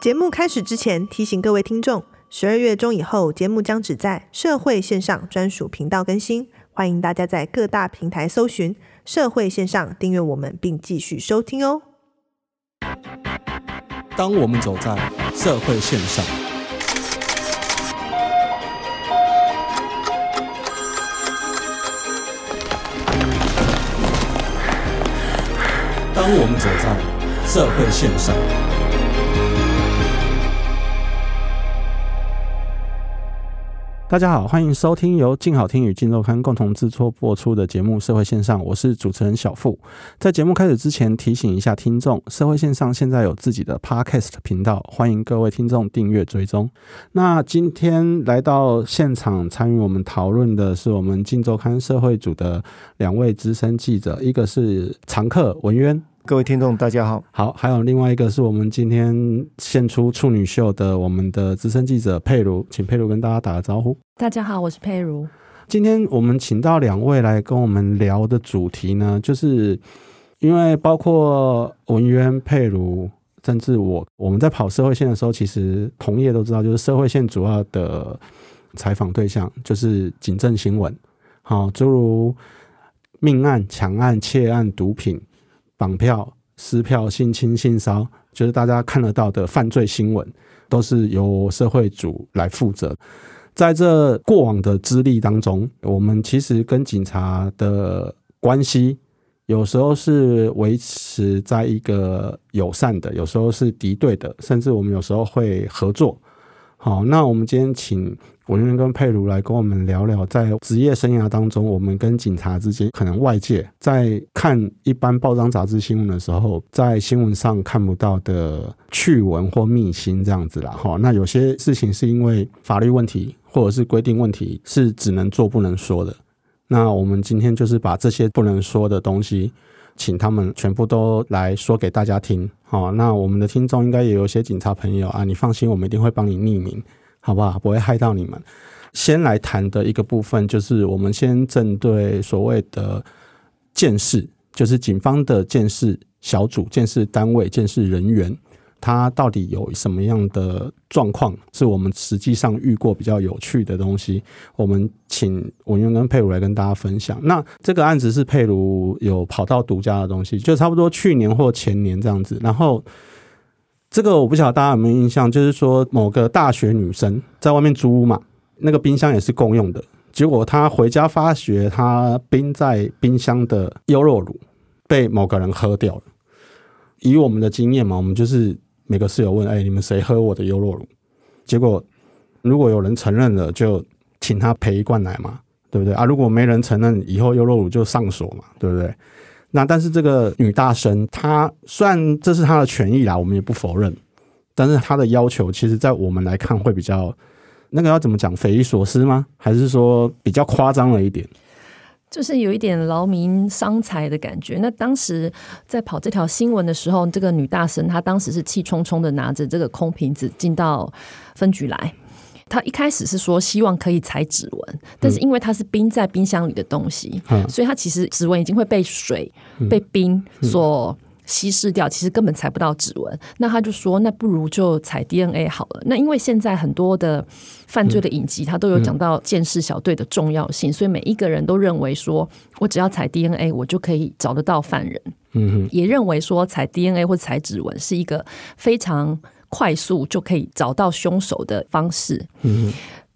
节目开始之前，提醒各位听众，十二月中以后，节目将只在社会线上专属频道更新，欢迎大家在各大平台搜寻“社会线上”订阅我们，并继续收听哦。当我们走在社会线上，当我们走在社会线上。大家好，欢迎收听由静好听与静周刊共同制作播出的节目《社会线上》，我是主持人小富。在节目开始之前，提醒一下听众，《社会线上》现在有自己的 Podcast 频道，欢迎各位听众订阅追踪。那今天来到现场参与我们讨论的是我们静周刊社会组的两位资深记者，一个是常客文渊。各位听众，大家好。好，还有另外一个是我们今天献出处女秀的我们的资深记者佩如，请佩如跟大家打个招呼。大家好，我是佩如。今天我们请到两位来跟我们聊的主题呢，就是因为包括文渊、佩如，甚至我，我们在跑社会线的时候，其实同业都知道，就是社会线主要的采访对象就是警政新闻，好，诸如命案、抢案、窃案、毒品。绑票、撕票、性侵、性骚，就是大家看得到的犯罪新闻，都是由社会组来负责。在这过往的资历当中，我们其实跟警察的关系，有时候是维持在一个友善的，有时候是敌对的，甚至我们有时候会合作。好，那我们今天请我今天跟佩如来跟我们聊聊，在职业生涯当中，我们跟警察之间，可能外界在看一般报章杂志新闻的时候，在新闻上看不到的趣闻或秘辛这样子啦。哈，那有些事情是因为法律问题或者是规定问题，是只能做不能说的。那我们今天就是把这些不能说的东西。请他们全部都来说给大家听，好，那我们的听众应该也有些警察朋友啊，你放心，我们一定会帮你匿名，好不好？不会害到你们。先来谈的一个部分，就是我们先针对所谓的鉴识，就是警方的鉴识小组、鉴识单位、鉴识人员。他到底有什么样的状况？是我们实际上遇过比较有趣的东西。我们请文渊跟佩如来跟大家分享。那这个案子是佩如有跑到独家的东西，就差不多去年或前年这样子。然后这个我不晓得大家有没有印象，就是说某个大学女生在外面租屋嘛，那个冰箱也是共用的。结果她回家发觉，她冰在冰箱的优酪乳被某个人喝掉了。以我们的经验嘛，我们就是。每个室友问：“哎、你们谁喝我的优酪乳？”结果如果有人承认了，就请他赔一罐奶嘛，对不对啊？如果没人承认，以后优酪乳就上锁嘛，对不对？那但是这个女大生，她虽然这是她的权益啦，我们也不否认，但是她的要求，其实在我们来看会比较那个要怎么讲，匪夷所思吗？还是说比较夸张了一点？就是有一点劳民伤财的感觉。那当时在跑这条新闻的时候，这个女大生她当时是气冲冲的拿着这个空瓶子进到分局来。她一开始是说希望可以采指纹，但是因为它是冰在冰箱里的东西，嗯、所以它其实指纹已经会被水、嗯、被冰所。稀释掉，其实根本采不到指纹。那他就说，那不如就采 DNA 好了。那因为现在很多的犯罪的影集，他都有讲到监视小队的重要性，所以每一个人都认为说，我只要采 DNA，我就可以找得到犯人。嗯哼，也认为说采 DNA 或采指纹是一个非常快速就可以找到凶手的方式。嗯。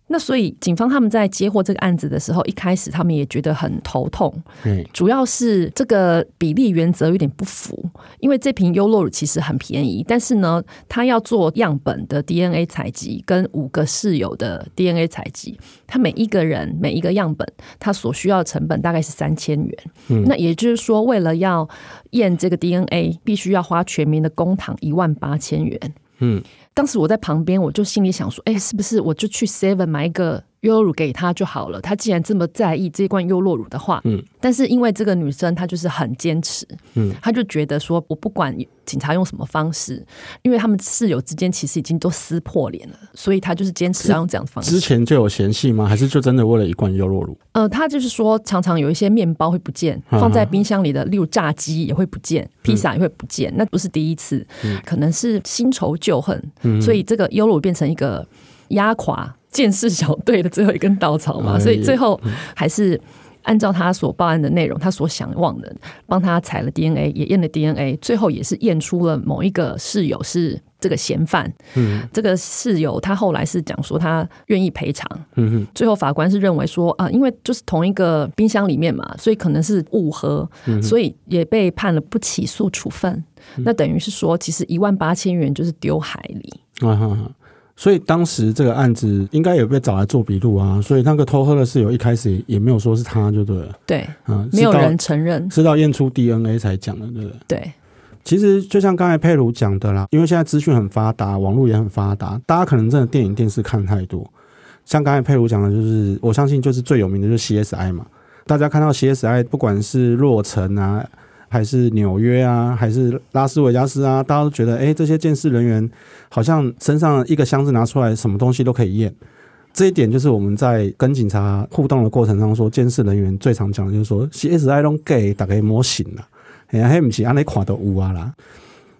那所以，警方他们在接获这个案子的时候，一开始他们也觉得很头痛。嗯，主要是这个比例原则有点不符，因为这瓶优酪乳其实很便宜，但是呢，他要做样本的 DNA 采集跟五个室友的 DNA 采集，他每一个人每一个样本，他所需要的成本大概是三千元。嗯，那也就是说，为了要验这个 DNA，必须要花全民的公帑一万八千元。嗯。当时我在旁边，我就心里想说：“哎，是不是我就去 Seven 买一个优酪乳给他就好了。他既然这么在意这罐优酪乳的话，嗯，但是因为这个女生她就是很坚持，嗯，她就觉得说我不管警察用什么方式，因为他们室友之间其实已经都撕破脸了，所以她就是坚持要用这样的方式。之前就有嫌隙吗？还是就真的为了一罐优酪乳？呃，她就是说常常有一些面包会不见，放在冰箱里的，例如炸鸡也会不见，披萨也会不见，嗯，那不是第一次，嗯，可能是新仇旧恨，嗯，所以这个优酪乳变成一个压垮鉴识小队的最后一根稻草嘛，所以最后还是按照他所报案的内容，他所想望的，帮他采了 DNA，也验了 DNA，最后也是验出了某一个室友是这个嫌犯。嗯，这个室友他后来是讲说他愿意赔偿。嗯哼，最后法官是认为说啊，因为就是同一个冰箱里面嘛，所以可能是误喝，所以也被判了不起诉处分。那等于是说，其实一万八千元就是丢海里。啊所以当时这个案子应该有被找来做笔录啊，所以那个偷喝的室友一开始也没有说是他就对了，对，嗯，没有人承认，是到验出 DNA 才讲的，对不对？对，其实就像刚才佩如讲的啦，因为现在资讯很发达，网络也很发达，大家可能真的电影电视看太多，像刚才佩如讲的，就是我相信就是最有名的就是 CSI 嘛，大家看到 CSI 不管是洛城啊。还是纽约啊，还是拉斯维加斯啊？大家都觉得，哎、欸，这些鉴识人员好像身上一个箱子拿出来，什么东西都可以验。这一点就是我们在跟警察互动的过程当中说，监视人员最常讲的就是说，CSI 拢给大概模型了，哎呀，还不起，安尼看都有啊啦。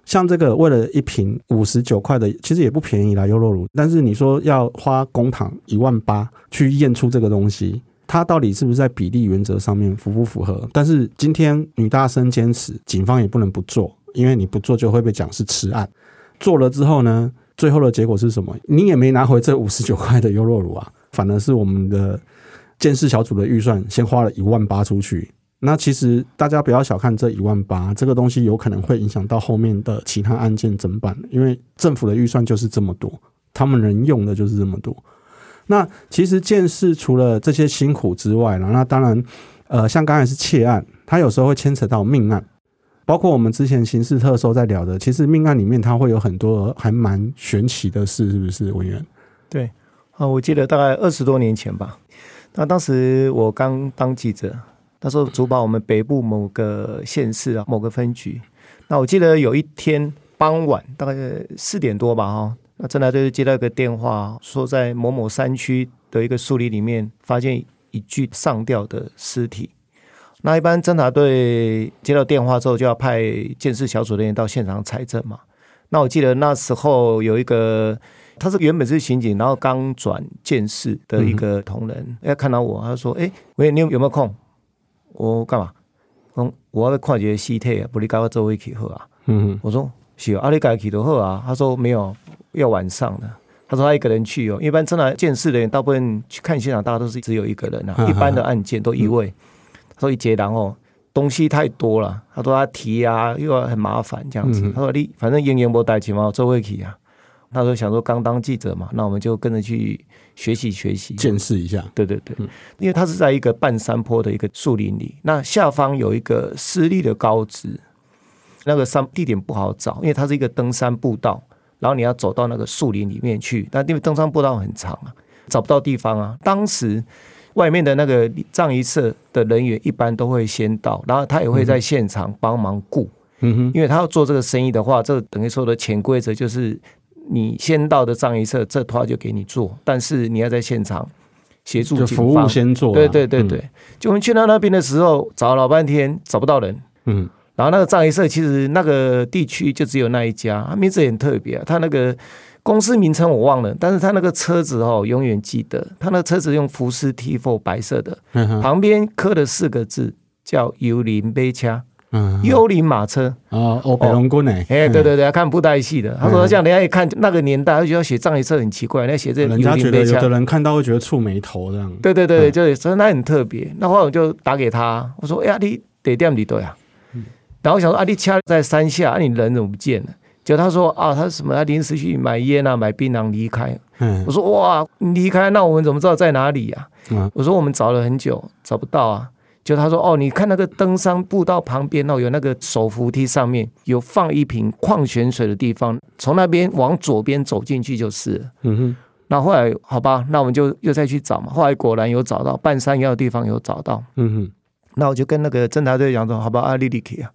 像这个为了一瓶五十九块的，其实也不便宜啦，优酪乳。但是你说要花公帑一万八去验出这个东西。他到底是不是在比例原则上面符不符合？但是今天女大生坚持，警方也不能不做，因为你不做就会被讲是迟案。做了之后呢，最后的结果是什么？你也没拿回这五十九块的优酪乳啊，反而是我们的监视小组的预算先花了一万八出去。那其实大家不要小看这一万八，这个东西有可能会影响到后面的其他案件侦办，因为政府的预算就是这么多，他们能用的就是这么多。那其实鉴识除了这些辛苦之外呢，那当然，呃，像刚才是窃案，它有时候会牵扯到命案，包括我们之前刑事特搜在聊的，其实命案里面它会有很多还蛮玄奇的事，是不是文员？对，啊，我记得大概二十多年前吧，那当时我刚当记者，那时候主保我们北部某个县市啊某个分局，那我记得有一天傍晚大概四点多吧，哈。那侦查队就接到一个电话，说在某某山区的一个树林里面发现一具上吊的尸体。那一般侦查队接到电话之后，就要派鉴识小组人员到现场采证嘛。那我记得那时候有一个，他是原本是刑警，然后刚转鉴识的一个同仁，哎、嗯，看到我，他说：“哎，喂，你有有没有空？我干嘛？嗯，我要看一个尸体啊，不你跟我做一起喝啊。”嗯，我说：“是，啊你赶去就好啊。”他说：“没有。”要晚上的，他说他一个人去哦。一般真的见识的人，大部分去看现场，大家都是只有一个人啊。一般的案件都一位，他说一接然后东西太多了，他说他提啊又要很麻烦这样子。他说你反正营业不带钱嘛，做会去啊。他说想说刚当记者嘛，那我们就跟着去学习学习，见识一下。对对对，因为他是在一个半山坡的一个树林里，那下方有一个私立的高职，那个山地点不好找，因为它是一个登山步道。然后你要走到那个树林里面去，那因为登山步道很长啊，找不到地方啊。当时外面的那个藏仪社的人员一般都会先到，然后他也会在现场帮忙顾。嗯哼，因为他要做这个生意的话，这等于说的潜规则就是，你先到的藏仪社，这他就给你做，但是你要在现场协助就服务先做。对对对对，嗯、就我们去到那边的时候，找了老半天找不到人。嗯。然后那个藏仪社其实那个地区就只有那一家，他名字也很特别啊。他那个公司名称我忘了，但是他那个车子哦，永远记得。他那个车子用福斯 T4 白色的，旁边刻了四个字叫“幽灵马车”，幽灵马车哦，哦，北龙宫哎，哎，对对对，看布袋戏的。他说这样，人家一看那个年代，就觉得写葬仪社很奇怪，人家写这人家觉得有的人看到会觉得触眉头这样。对对对，就所以那很特别。那后来我就打给他，我说：“哎呀，你得点里对啊？”然后我想说，阿丽掐在山下，啊，你人怎么不见了？就他说啊，他什么？他临时去买烟啊，买槟榔离开。嗯，我说哇，你离开，那我们怎么知道在哪里呀？嗯，我说我们找了很久，找不到啊。就他说哦，你看那个登山步道旁边哦，有那个手扶梯上面有放一瓶矿泉水的地方，从那边往左边走进去就是了。嗯哼，那后来好吧，那我们就又再去找嘛。后来果然有找到半山腰的地方有找到。嗯哼，那我就跟那个侦查队讲说，好吧，阿丽丽去啊，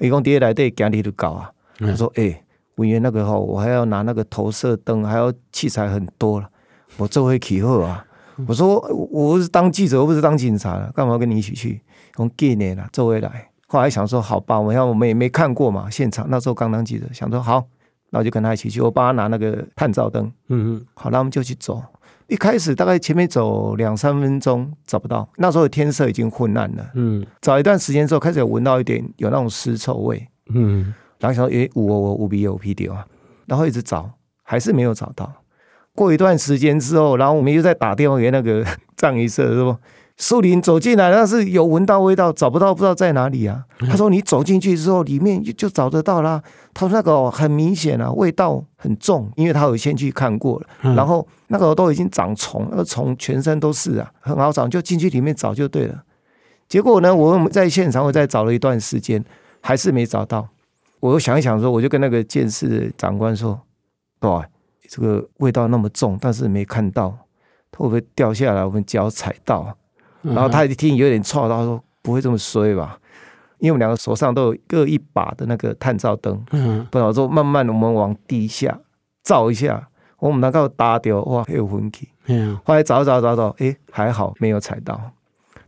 一共第一来对家里就搞啊。他说，哎、文员那个吼，我还要拿那个投射灯，还要器材很多了，我这回起后啊。我说我是当记者，我不是当警察的，干嘛要跟你一起去？从几年了，周围来。后来想说，好吧，我要我们也没看过嘛，现场那时候刚当记者，想说好，那我就跟他一起去，我帮他拿那个探照灯。嗯嗯，好，那我们就去走。一开始大概前面走两三分钟找不到，那时候天色已经昏暗了。嗯，找一段时间之后，开始有闻到一点有那种尸臭味。嗯，然后想说，诶，我我无必有屁丢啊，然后一直找，还是没有找到。过一段时间之后，然后我们又在打电话给那个 藏医社，说树林走进来，但是有闻到味道，找不到，不知道在哪里啊。他说你走进去之后，里面就找得到啦。他说那个很明显啊，味道很重，因为他有先去看过了。然后那个都已经长虫，那个虫全身都是啊，很好找，就进去里面找就对了。结果呢，我们在现场我再找了一段时间，还是没找到。我又想一想说，我就跟那个监视长官说，对。这个味道那么重，但是没看到，它会不会掉下来？我们脚踩到，然后他一听有点错，他说不会这么衰吧？因为我们两个手上都有各一把的那个探照灯，嗯，不然说慢慢的我们往地下照一下，我们能够打掉哇，还有昏气，嗯，后来找找找找，哎，还好没有踩到。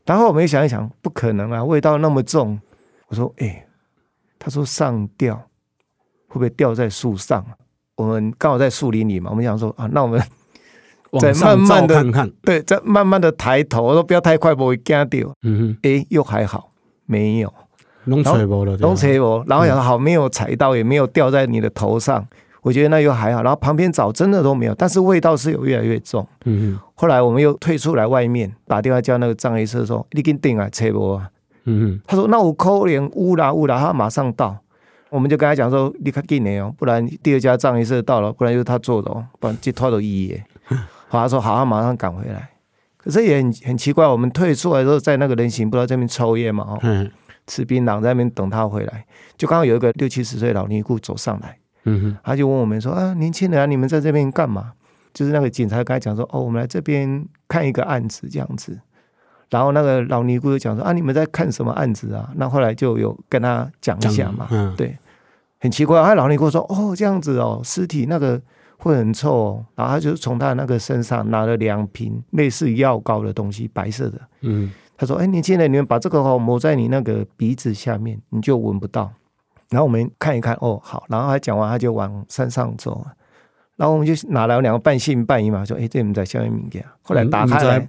然后我们想一想，不可能啊，味道那么重，我说哎，他说上吊会不会吊在树上？我们刚好在树林里嘛，我们想说啊，那我们再慢慢的看看，对，再慢慢的抬头，我说不要太快，不会惊掉。嗯哼，哎，又还好，没有，弄错波了，弄错波，然后想好，没有踩到，也没有掉在你的头上，我觉得那又还好。然后旁边找真的都没有，但是味道是有越来越重。嗯哼，后来我们又退出来外面，打电话叫那个藏医生说，你给定啊，错不？嗯哼，他说那我可怜乌啦乌啦，他马上到。我们就跟他讲说，你快进来哦，不然第二家葬仪社到了，不然就是他做的哦，不然就拖到医院。好，他说好，他马上赶回来。可是也很很奇怪，我们退出来之后，在那个人行步道这边抽烟嘛，哦，吃槟榔在那边等他回来，就刚好有一个六七十岁老尼姑走上来，嗯哼他就问我们说啊，年轻人啊，你们在这边干嘛？就是那个警察跟他讲说，哦，我们来这边看一个案子这样子。然后那个老尼姑就讲说啊，你们在看什么案子啊？那后来就有跟他讲一下嘛，嗯、对，很奇怪。他老尼姑说哦，这样子哦，尸体那个会很臭哦。然后他就从他那个身上拿了两瓶类似药膏的东西，白色的。嗯，他说哎，年轻人，你们把这个哦抹在你那个鼻子下面，你就闻不到。然后我们看一看，哦，好。然后他讲完，他就往山上走。然后我们就拿来两个半信半疑嘛，说哎，这你在下面物件。后来打开来，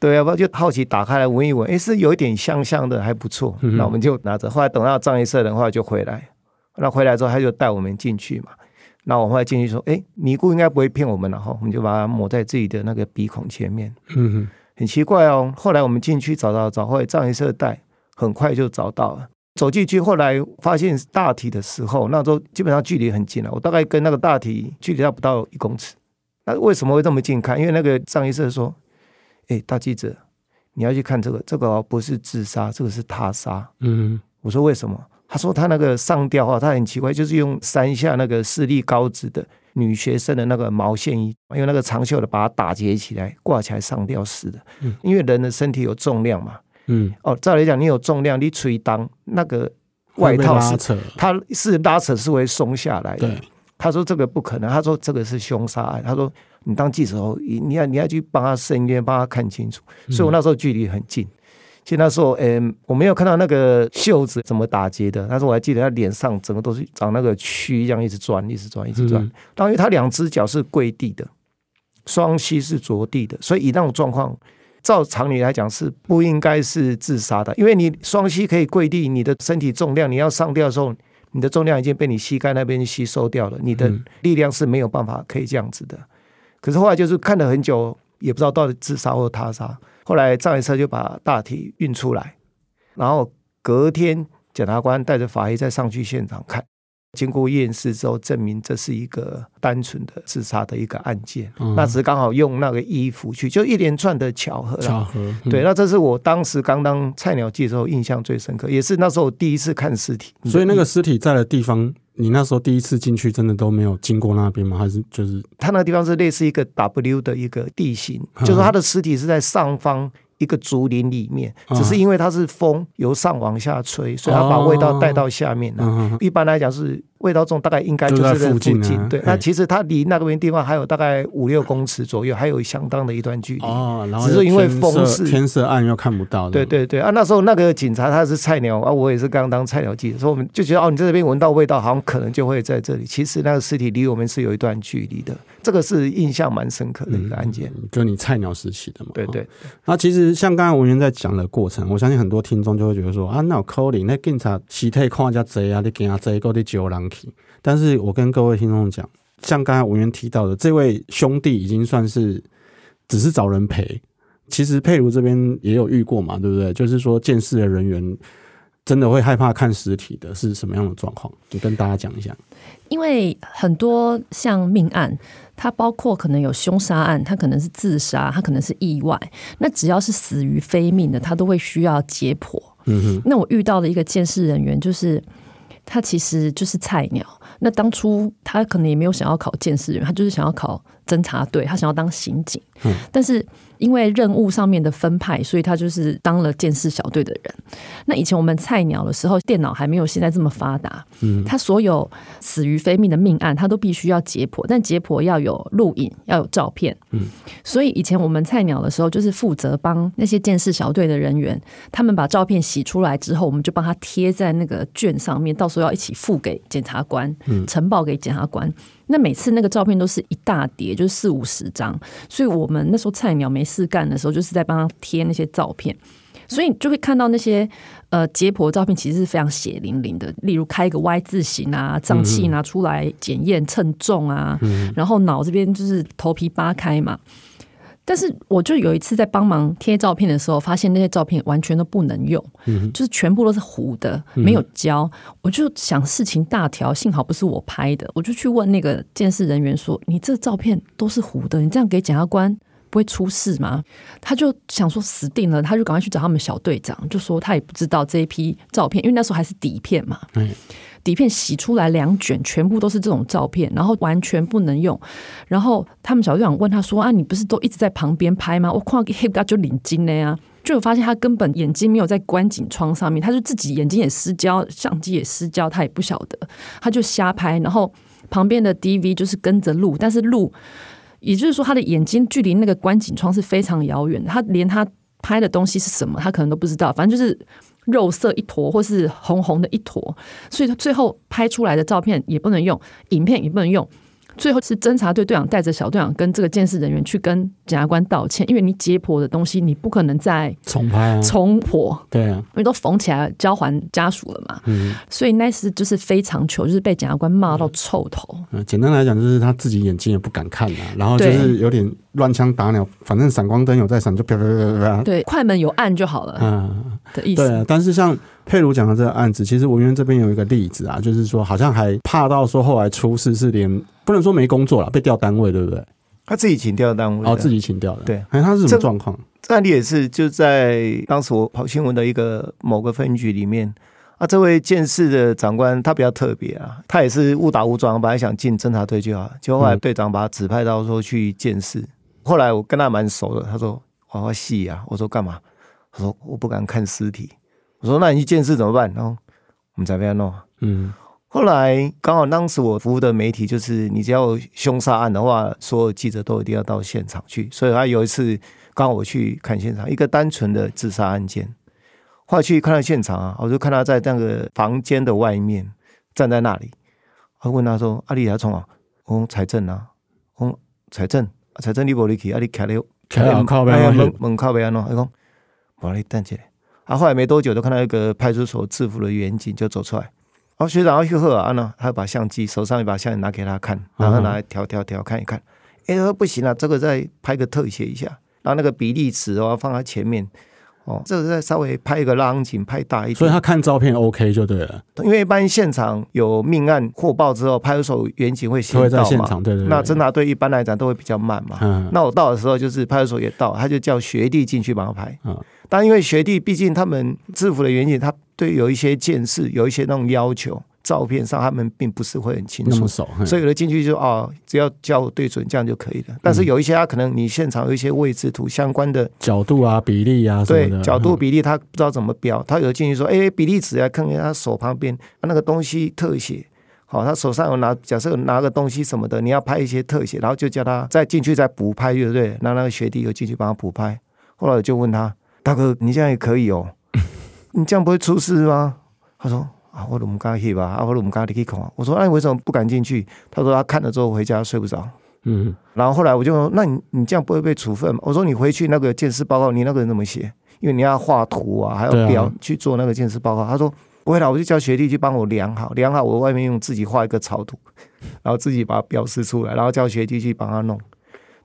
对啊，不就好奇打开来闻一闻，哎，是有一点香香的，还不错。那我们就拿着。后来等到葬仪社的话就回来，那回来之后他就带我们进去嘛。那我们后来进去说，哎，尼姑应该不会骗我们了哈。我们就把它抹在自己的那个鼻孔前面。嗯哼，很奇怪哦。后来我们进去找找找，后来葬仪社带，很快就找到了。走进去，后来发现大体的时候，那时候基本上距离很近了。我大概跟那个大体距离要不到一公尺。那为什么会这么近看？因为那个葬仪社说。哎，大记者，你要去看这个，这个哦不是自杀，这个是他杀。嗯，我说为什么？他说他那个上吊啊，他很奇怪，就是用山下那个视力高职的女学生的那个毛线衣，用那个长袖的把它打结起来，挂起来上吊死的。嗯，因为人的身体有重量嘛。嗯，哦，照理讲，你有重量，你吹当那个外套是，它是拉扯是会松下来的。对，他说这个不可能，他说这个是凶杀案，他说。你当记者后，你要你要去帮他申冤，帮他看清楚。所以我那时候距离很近。其实那时候，嗯，我没有看到那个袖子怎么打结的。但是我还记得他脸上整个都是长那个蛆一样，一直转，一直转，一直转。当然，因为他两只脚是跪地的，双膝是着地的，所以以那种状况，照常理来讲是不应该是自杀的。因为你双膝可以跪地，你的身体重量，你要上吊的时候，你的重量已经被你膝盖那边吸收掉了，你的力量是没有办法可以这样子的。可是后来就是看了很久，也不知道到底自杀或他杀。后来葬仪社就把大体运出来，然后隔天检察官带着法医再上去现场看，经过验尸之后，证明这是一个单纯的自杀的一个案件。嗯、那只是刚好用那个衣服去，就一连串的巧合。巧合。嗯、对，那这是我当时刚当菜鸟记的时候印象最深刻，也是那时候我第一次看尸体。所以那个尸体在的地方，你那时候第一次进去，真的都没有经过那边吗？还是就是它那个地方是类似一个 W 的一个地形，嗯、就是它的尸体是在上方。一个竹林里面，只是因为它是风由上往下吹，所以它把味道带到下面了。一般来讲是。味道重大概应该就是在附近，附近啊、对。那其实它离那个边地方还有大概五六公尺左右，还有相当的一段距离。哦，然后只是因为风势，天色暗又看不到。对对对啊，那时候那个警察他是菜鸟啊，我也是刚当菜鸟记者，所以我们就觉得哦，你在这边闻到味道，好像可能就会在这里。其实那个尸体离我们是有一段距离的，这个是印象蛮深刻的一个案件。嗯、就你菜鸟时期的嘛。对对。那其实像刚才文员在讲的过程，我相信很多听众就会觉得说啊，那有可能那警察尸体看人家贼啊，你惊啊贼，够你救人去。但是我跟各位听众讲，像刚才文员提到的，这位兄弟已经算是只是找人陪。其实佩如这边也有遇过嘛，对不对？就是说见识的人员真的会害怕看实体的，是什么样的状况？就跟大家讲一下。因为很多像命案，它包括可能有凶杀案，它可能是自杀，它可能是意外。那只要是死于非命的，他都会需要解剖。嗯哼。那我遇到的一个见识人员，就是他其实就是菜鸟。那当初他可能也没有想要考鉴识员，他就是想要考侦察队，他想要当刑警。嗯，但是因为任务上面的分派，所以他就是当了监视小队的人。那以前我们菜鸟的时候，电脑还没有现在这么发达。嗯，他所有死于非命的命案，他都必须要解剖，但解剖要有录影，要有照片。嗯，所以以前我们菜鸟的时候，就是负责帮那些监视小队的人员，他们把照片洗出来之后，我们就帮他贴在那个卷上面，到时候要一起付给检察官，呈报给检察官。那每次那个照片都是一大叠，就是四五十张，所以我们那时候菜鸟没事干的时候，就是在帮他贴那些照片，所以你就会看到那些呃解剖照片，其实是非常血淋淋的。例如开一个 Y 字形啊，脏器拿出来检验称重啊，嗯、然后脑这边就是头皮扒开嘛。但是我就有一次在帮忙贴照片的时候，发现那些照片完全都不能用，嗯、就是全部都是糊的，没有胶。嗯、我就想事情大条，幸好不是我拍的，我就去问那个监视人员说：“你这照片都是糊的，你这样给检察官不会出事吗？”他就想说死定了，他就赶快去找他们小队长，就说他也不知道这一批照片，因为那时候还是底片嘛。嗯底片洗出来两卷，全部都是这种照片，然后完全不能用。然后他们小队长问他说：“啊，你不是都一直在旁边拍吗？我看到黑不就领巾了呀？”就有发现他根本眼睛没有在观景窗上面，他就自己眼睛也失焦，相机也失焦，他也不晓得，他就瞎拍。然后旁边的 DV 就是跟着录，但是录，也就是说他的眼睛距离那个观景窗是非常遥远的，他连他拍的东西是什么，他可能都不知道，反正就是。肉色一坨，或是红红的一坨，所以他最后拍出来的照片也不能用，影片也不能用。最后是侦查队队长带着小队长跟这个监视人员去跟检察官道歉，因为你解剖的东西你不可能再重拍啊，重剖，对啊，因为都缝起来交还家属了嘛。嗯，所以那次就是非常糗，就是被检察官骂到臭头。嗯，简单来讲就是他自己眼睛也不敢看啊，然后就是有点乱枪打鸟，反正闪光灯有在闪就啪啪啪啪啪。对，快门有按就好了。嗯的意思。对啊，但是像。佩如讲的这个案子，其实文渊这边有一个例子啊，就是说好像还怕到说后来出事是连不能说没工作了，被调单位，对不对？他自己请调单位，哦，自己请调的。对，哎，他是什么状况？这案例也是就在当时我跑新闻的一个某个分局里面啊，这位鉴识的长官他比较特别啊，他也是误打误撞，本来想进侦查队就好，结果后来队长把他指派到说去鉴识。嗯、后来我跟他蛮熟的，他说我要戏啊，我说干嘛？他说我不敢看尸体。我说：“那你去见识怎么办？”然后我们在那边弄。嗯，后来刚好当时我服务的媒体就是，你只要有凶杀案的话，所有记者都一定要到现场去。所以他有一次刚好我去看现场，一个单纯的自杀案件。后来去看到现场啊，我就看他在那个房间的外面站在那里。我问他说：“阿丽来从啊？”我说：“财政啊，我财政，财政你不离去，阿里开了开了靠边，门门靠边喏。”他说：“把你等起来。”他、啊、后来没多久，就看到一个派出所制服的员警就走出来。然后学长要去喝啊，呢，他把相机手上一把相机拿给他看，然后拿来调调调看一看。哎，他说不行了，这个再拍个特写一下。然后那个比例尺哦放在前面，哦，这个再稍微拍一个拉景，拍大一点。所以他看照片 OK 就对了。因为一般现场有命案获报之后，派出所员警会先到嘛。对对对。那侦查队一般来讲都会比较慢嘛。嗯。那我到的时候，就是派出所也到，他就叫学弟进去帮他拍。嗯。但因为学弟毕竟他们制服的原因，他对有一些见识，有一些那种要求。照片上他们并不是会很清楚，所以有的进去就哦，只要叫我对准这样就可以了。但是有一些他可能你现场有一些位置图相关的角度啊、比例啊，对角度比例他不知道怎么标，他有的进去说哎，比例尺啊，看看他手旁边那个东西特写，好，他手上有拿，假设有拿个东西什么的，你要拍一些特写，然后就叫他再进去再补拍，对不对？那那个学弟又进去帮他补拍，后来我就问他大哥，你这样也可以哦，你这样不会出事吗？他说。啊，我都不敢去吧，啊，我都不敢去看。我说，那你为什么不敢进去？他说他看了之后回家睡不着。嗯，然后后来我就说，那你你这样不会被处分吗？我说你回去那个鉴识报告，你那个人怎么写？因为你要画图啊，还要标去做那个鉴识报告。他说不会啦，我就叫学弟去帮我量好，量好我外面用自己画一个草图，然后自己把它标示出来，然后叫学弟去帮他弄。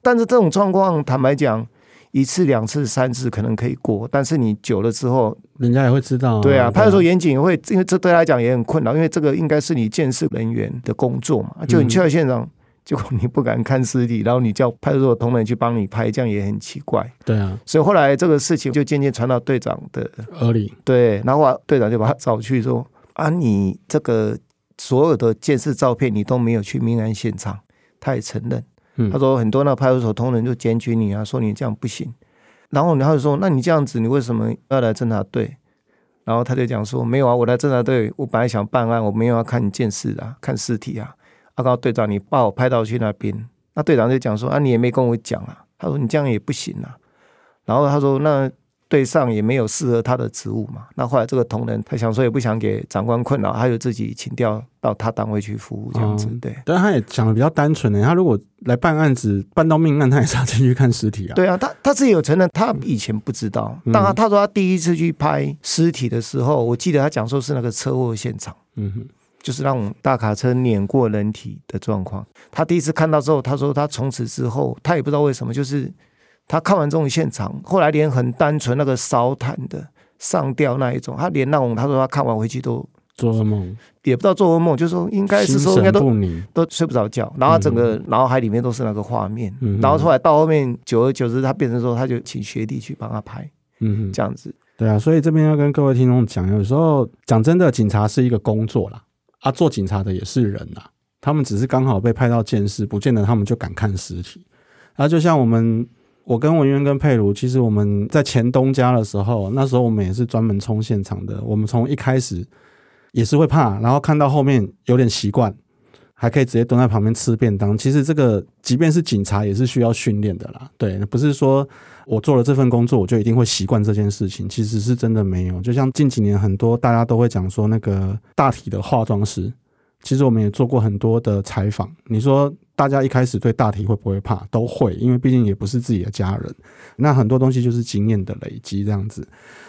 但是这种状况，坦白讲。一次、两次、三次可能可以过，但是你久了之后，人家也会知道、啊。对啊，派出所严谨也会，因为这对他来讲也很困扰，因为这个应该是你建设人员的工作嘛。就你去到现场，结果你不敢看尸体，然后你叫派出所同仁去帮你拍，这样也很奇怪。对啊，所以后来这个事情就渐渐传到队长的耳里。对，然后队长就把他找去说：“啊，你这个所有的建设照片，你都没有去命案现场。”他也承认。他说很多那派出所同仁就检举你啊，说你这样不行。然后他就说，那你这样子，你为什么要来侦查队？然后他就讲说，没有啊，我来侦查队，我本来想办案，我没有要看鉴识啊，看尸体啊。阿高队长，你把我派到去那边。那队长就讲说，啊，你也没跟我讲啊。他说你这样也不行啊。然后他说那。队上也没有适合他的职务嘛，那后来这个同仁他想说也不想给长官困扰，他就自己请调到他单位去服务这样子，对、嗯。但他也讲的比较单纯的，他如果来办案子办到命案，他也是要进去看尸体啊。对啊，他他自己有承认，他以前不知道。当他他说他第一次去拍尸体的时候，我记得他讲说是那个车祸现场，嗯哼，就是那种大卡车碾过人体的状况。他第一次看到之后，他说他从此之后他也不知道为什么就是。他看完这种现场，后来连很单纯那个烧炭的上吊那一种，他连那种他说他看完回去都做噩梦，也不知道做噩梦，就是说应该是说应该都都睡不着觉，然后整个脑海里面都是那个画面，嗯、然后后来到后面久而久之，他变成说他就请学弟去帮他拍，嗯，这样子。对啊，所以这边要跟各位听众讲，有时候讲真的，警察是一个工作啦，啊，做警察的也是人呐，他们只是刚好被派到监视，不见得他们就敢看尸体，啊，就像我们。我跟文渊跟佩如，其实我们在前东家的时候，那时候我们也是专门冲现场的。我们从一开始也是会怕，然后看到后面有点习惯，还可以直接蹲在旁边吃便当。其实这个即便是警察也是需要训练的啦。对，不是说我做了这份工作我就一定会习惯这件事情，其实是真的没有。就像近几年很多大家都会讲说那个大体的化妆师，其实我们也做过很多的采访。你说。大家一开始对大体会不会怕？都会，因为毕竟也不是自己的家人。那很多东西就是经验的累积，这样子。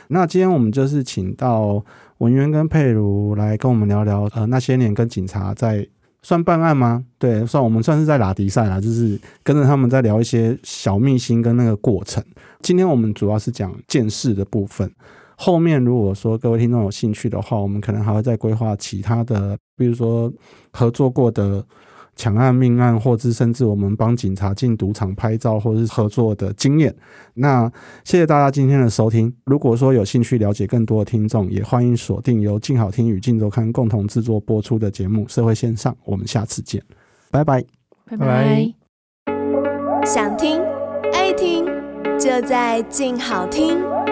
那今天我们就是请到文渊跟佩如来跟我们聊聊，呃，那些年跟警察在算办案吗？对，算我们算是在拉迪赛啦，就是跟着他们在聊一些小秘辛跟那个过程。今天我们主要是讲见识的部分，后面如果说各位听众有兴趣的话，我们可能还会再规划其他的，比如说合作过的。抢案、命案，或者甚至我们帮警察进赌场拍照，或者是合作的经验。那谢谢大家今天的收听。如果说有兴趣了解更多的听众，也欢迎锁定由静好听与静周刊共同制作播出的节目《社会线上》。我们下次见，拜拜，拜拜。想听爱听，就在静好听。